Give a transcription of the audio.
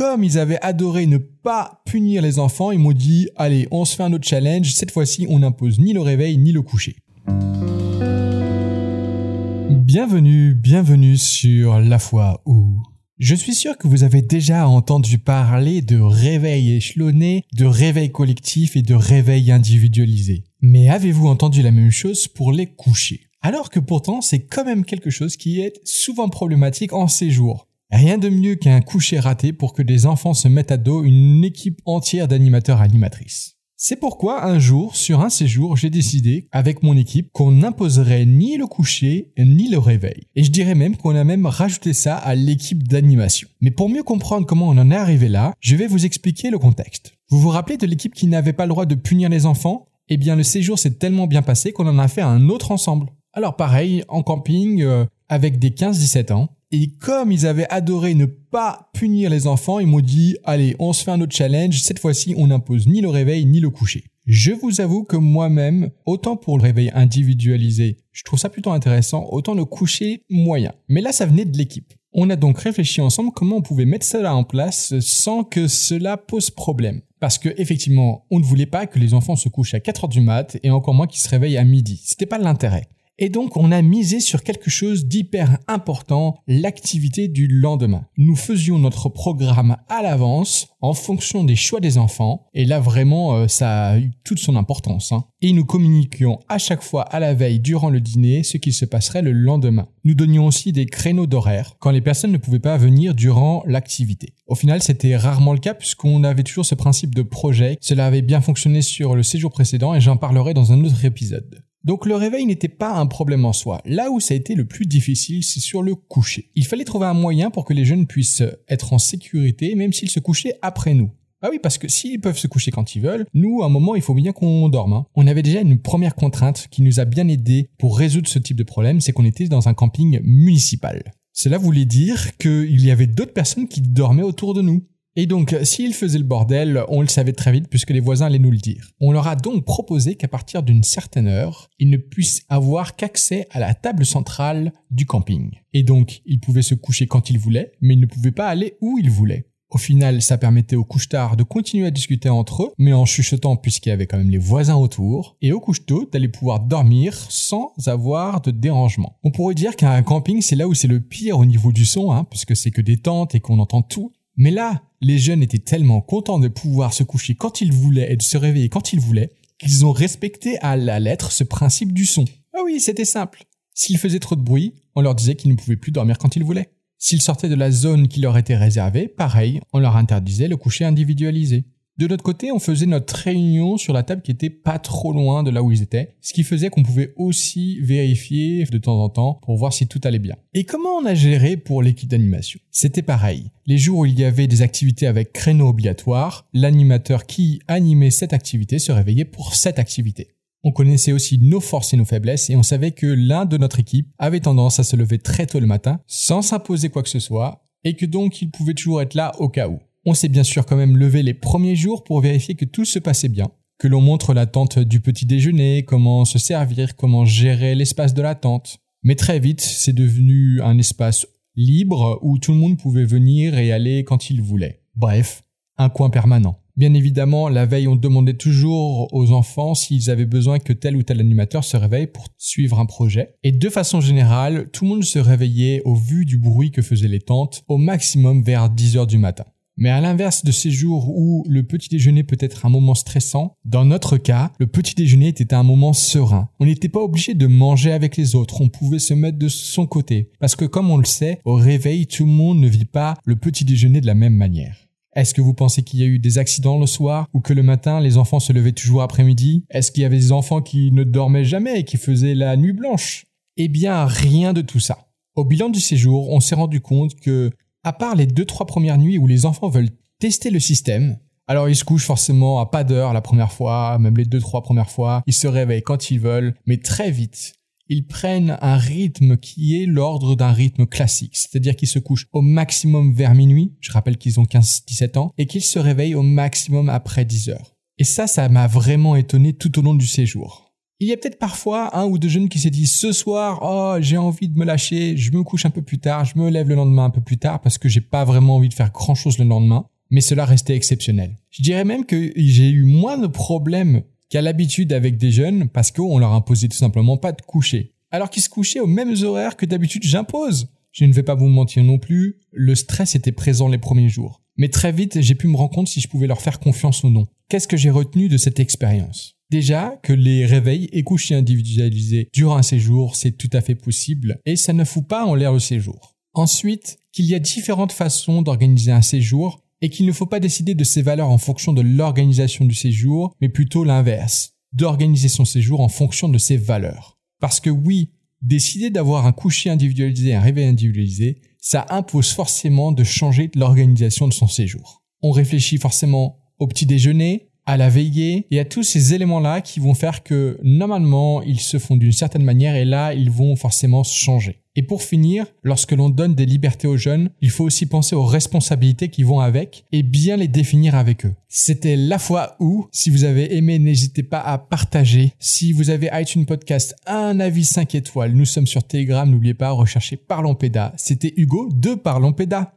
comme ils avaient adoré ne pas punir les enfants, ils m'ont dit allez, on se fait un autre challenge, cette fois-ci on n'impose ni le réveil ni le coucher. Bienvenue, bienvenue sur La foi où. Je suis sûr que vous avez déjà entendu parler de réveil échelonné, de réveil collectif et de réveil individualisé. Mais avez-vous entendu la même chose pour les couchers? Alors que pourtant c'est quand même quelque chose qui est souvent problématique en ces jours. Rien de mieux qu'un coucher raté pour que les enfants se mettent à dos une équipe entière d'animateurs animatrices. C'est pourquoi un jour, sur un séjour, j'ai décidé, avec mon équipe, qu'on n'imposerait ni le coucher, ni le réveil. Et je dirais même qu'on a même rajouté ça à l'équipe d'animation. Mais pour mieux comprendre comment on en est arrivé là, je vais vous expliquer le contexte. Vous vous rappelez de l'équipe qui n'avait pas le droit de punir les enfants? Eh bien, le séjour s'est tellement bien passé qu'on en a fait un autre ensemble. Alors pareil, en camping, euh, avec des 15-17 ans, et comme ils avaient adoré ne pas punir les enfants, ils m'ont dit, allez, on se fait un autre challenge, cette fois-ci on n'impose ni le réveil ni le coucher. Je vous avoue que moi-même, autant pour le réveil individualisé, je trouve ça plutôt intéressant, autant le coucher moyen. Mais là, ça venait de l'équipe. On a donc réfléchi ensemble comment on pouvait mettre cela en place sans que cela pose problème. Parce que effectivement, on ne voulait pas que les enfants se couchent à 4 heures du mat et encore moins qu'ils se réveillent à midi. C'était pas l'intérêt. Et donc, on a misé sur quelque chose d'hyper important, l'activité du lendemain. Nous faisions notre programme à l'avance en fonction des choix des enfants. Et là, vraiment, euh, ça a eu toute son importance. Hein. Et nous communiquions à chaque fois à la veille durant le dîner ce qui se passerait le lendemain. Nous donnions aussi des créneaux d'horaire quand les personnes ne pouvaient pas venir durant l'activité. Au final, c'était rarement le cas puisqu'on avait toujours ce principe de projet. Cela avait bien fonctionné sur le séjour précédent et j'en parlerai dans un autre épisode. Donc le réveil n'était pas un problème en soi. Là où ça a été le plus difficile, c'est sur le coucher. Il fallait trouver un moyen pour que les jeunes puissent être en sécurité, même s'ils se couchaient après nous. Ah oui, parce que s'ils peuvent se coucher quand ils veulent, nous, à un moment, il faut bien qu'on dorme. Hein. On avait déjà une première contrainte qui nous a bien aidé pour résoudre ce type de problème, c'est qu'on était dans un camping municipal. Cela voulait dire qu'il y avait d'autres personnes qui dormaient autour de nous. Et donc, s'ils faisaient le bordel, on le savait très vite puisque les voisins allaient nous le dire. On leur a donc proposé qu'à partir d'une certaine heure, ils ne puissent avoir qu'accès à la table centrale du camping. Et donc, ils pouvaient se coucher quand ils voulaient, mais ils ne pouvaient pas aller où ils voulaient. Au final, ça permettait aux couche-tard de continuer à discuter entre eux, mais en chuchotant puisqu'il y avait quand même les voisins autour, et aux couche-tôt d'aller pouvoir dormir sans avoir de dérangement. On pourrait dire qu'un camping, c'est là où c'est le pire au niveau du son, hein, puisque c'est que des tentes et qu'on entend tout. Mais là, les jeunes étaient tellement contents de pouvoir se coucher quand ils voulaient et de se réveiller quand ils voulaient, qu'ils ont respecté à la lettre ce principe du son. Ah oui, c'était simple. S'ils faisaient trop de bruit, on leur disait qu'ils ne pouvaient plus dormir quand ils voulaient. S'ils sortaient de la zone qui leur était réservée, pareil, on leur interdisait le coucher individualisé. De notre côté, on faisait notre réunion sur la table qui était pas trop loin de là où ils étaient, ce qui faisait qu'on pouvait aussi vérifier de temps en temps pour voir si tout allait bien. Et comment on a géré pour l'équipe d'animation? C'était pareil. Les jours où il y avait des activités avec créneau obligatoire, l'animateur qui animait cette activité se réveillait pour cette activité. On connaissait aussi nos forces et nos faiblesses et on savait que l'un de notre équipe avait tendance à se lever très tôt le matin sans s'imposer quoi que ce soit et que donc il pouvait toujours être là au cas où. On s'est bien sûr quand même levé les premiers jours pour vérifier que tout se passait bien, que l'on montre la tente du petit déjeuner, comment se servir, comment gérer l'espace de la tente. Mais très vite, c'est devenu un espace libre où tout le monde pouvait venir et aller quand il voulait. Bref, un coin permanent. Bien évidemment, la veille, on demandait toujours aux enfants s'ils avaient besoin que tel ou tel animateur se réveille pour suivre un projet. Et de façon générale, tout le monde se réveillait au vu du bruit que faisaient les tentes au maximum vers 10 heures du matin. Mais à l'inverse de ces jours où le petit déjeuner peut être un moment stressant, dans notre cas, le petit déjeuner était un moment serein. On n'était pas obligé de manger avec les autres, on pouvait se mettre de son côté. Parce que comme on le sait, au réveil, tout le monde ne vit pas le petit déjeuner de la même manière. Est-ce que vous pensez qu'il y a eu des accidents le soir ou que le matin les enfants se levaient toujours après-midi? Est-ce qu'il y avait des enfants qui ne dormaient jamais et qui faisaient la nuit blanche? Eh bien, rien de tout ça. Au bilan du séjour, on s'est rendu compte que à part les deux trois premières nuits où les enfants veulent tester le système, alors ils se couchent forcément à pas d'heure la première fois, même les deux trois premières fois, ils se réveillent quand ils veulent, mais très vite, ils prennent un rythme qui est l'ordre d'un rythme classique, c'est-à-dire qu'ils se couchent au maximum vers minuit, je rappelle qu'ils ont 15-17 ans, et qu'ils se réveillent au maximum après 10 heures. Et ça, ça m'a vraiment étonné tout au long du séjour. Il y a peut-être parfois un ou deux jeunes qui se disent ce soir, oh, j'ai envie de me lâcher, je me couche un peu plus tard, je me lève le lendemain un peu plus tard parce que j'ai pas vraiment envie de faire grand chose le lendemain. mais cela restait exceptionnel. Je dirais même que j'ai eu moins de problèmes qu'à l'habitude avec des jeunes parce qu'on leur imposait tout simplement pas de coucher. Alors qu'ils se couchaient aux mêmes horaires que d'habitude j'impose. Je ne vais pas vous mentir non plus, le stress était présent les premiers jours. Mais très vite, j'ai pu me rendre compte si je pouvais leur faire confiance ou non. Qu'est-ce que j'ai retenu de cette expérience? Déjà, que les réveils et couchers individualisés durant un séjour, c'est tout à fait possible et ça ne fout pas en l'air le séjour. Ensuite, qu'il y a différentes façons d'organiser un séjour et qu'il ne faut pas décider de ses valeurs en fonction de l'organisation du séjour, mais plutôt l'inverse, d'organiser son séjour en fonction de ses valeurs. Parce que oui, décider d'avoir un coucher individualisé et un réveil individualisé, ça impose forcément de changer l'organisation de son séjour. On réfléchit forcément au petit déjeuner, à la veillée et à tous ces éléments-là qui vont faire que normalement ils se font d'une certaine manière et là ils vont forcément changer. Et pour finir, lorsque l'on donne des libertés aux jeunes, il faut aussi penser aux responsabilités qui vont avec et bien les définir avec eux. C'était la fois où, si vous avez aimé, n'hésitez pas à partager. Si vous avez iTunes Podcast, un avis 5 étoiles. Nous sommes sur Telegram, n'oubliez pas, rechercher Parlons Péda. C'était Hugo de Parlons Péda.